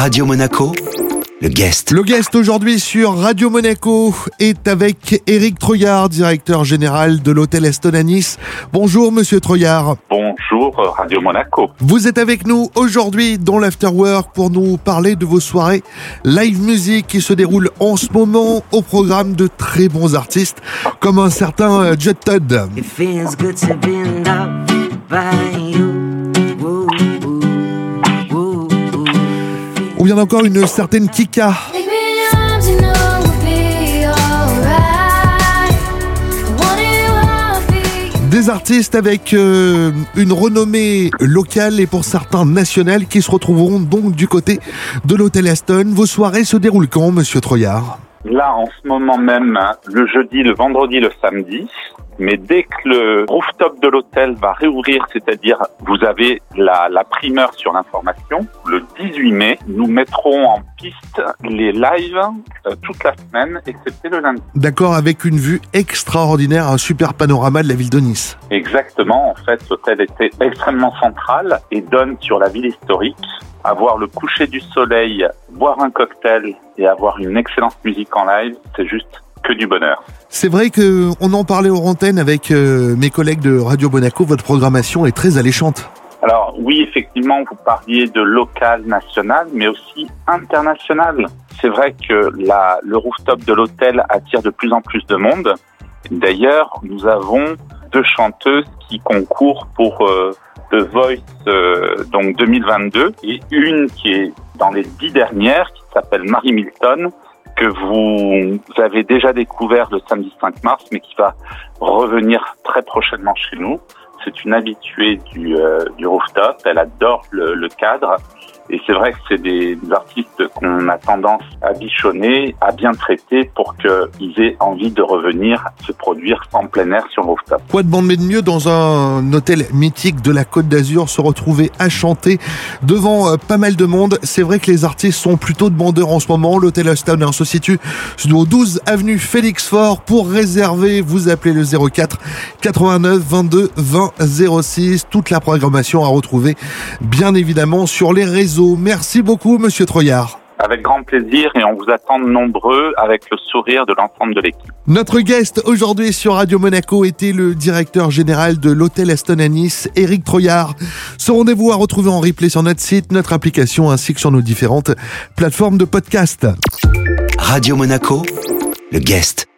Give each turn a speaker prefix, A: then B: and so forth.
A: Radio Monaco, le guest.
B: Le guest aujourd'hui sur Radio Monaco est avec Éric Troyard, directeur général de l'hôtel Eston à Nice. Bonjour monsieur Troyard.
C: Bonjour Radio Monaco.
B: Vous êtes avec nous aujourd'hui dans l'Afterwork pour nous parler de vos soirées live music qui se déroulent en ce moment au programme de très bons artistes comme un certain euh, Jet Todd.
D: It feels good to be loved by you.
B: Encore une certaine Kika. Des artistes avec euh, une renommée locale et pour certains nationale qui se retrouveront donc du côté de l'hôtel Aston. Vos soirées se déroulent quand, monsieur Troyard?
C: Là, en ce moment même, le jeudi, le vendredi, le samedi. Mais dès que le rooftop de l'hôtel va réouvrir, c'est-à-dire vous avez la, la primeur sur l'information, le 18 mai, nous mettrons en piste les lives euh, toute la semaine, excepté le lundi.
B: D'accord, avec une vue extraordinaire, un super panorama de la ville de Nice.
C: Exactement, en fait, l'hôtel était extrêmement central et donne sur la ville historique. Avoir le coucher du soleil, boire un cocktail et avoir une excellente musique en live, c'est juste que du bonheur.
B: C'est vrai que on en parlait aux antennes avec euh, mes collègues de Radio Monaco. Votre programmation est très alléchante.
C: Alors oui, effectivement, vous parliez de local, national, mais aussi international. C'est vrai que la, le rooftop de l'hôtel attire de plus en plus de monde. D'ailleurs, nous avons deux chanteuses qui concourent pour euh, The Voice euh, donc 2022 et une qui est dans les dix dernières qui s'appelle Marie Milton que vous avez déjà découvert le samedi 5 mars mais qui va revenir très prochainement chez nous. C'est une habituée du, euh, du rooftop, elle adore le, le cadre et c'est vrai que c'est des artistes qu'on a tendance à bichonner, à bien traiter pour qu'ils aient envie de revenir se produire en plein air sur rooftop.
B: Quoi de bon de mieux dans un hôtel mythique de la Côte d'Azur se retrouver à chanter devant euh, pas mal de monde? C'est vrai que les artistes sont plutôt de bandeurs en ce moment. L'hôtel Aston hein, se situe au 12 avenue Félix Fort. Pour réserver, vous appelez le 04 89 22 20 06. Toute la programmation à retrouver bien évidemment sur les réseaux. Merci beaucoup monsieur Troyard.
C: Avec grand plaisir et on vous attend nombreux avec le sourire de l'ensemble de l'équipe.
B: Notre guest aujourd'hui sur Radio Monaco était le directeur général de l'hôtel Aston à Nice, Éric Troyard. Ce rendez-vous à retrouver en replay sur notre site, notre application ainsi que sur nos différentes plateformes de podcast.
A: Radio Monaco, le guest.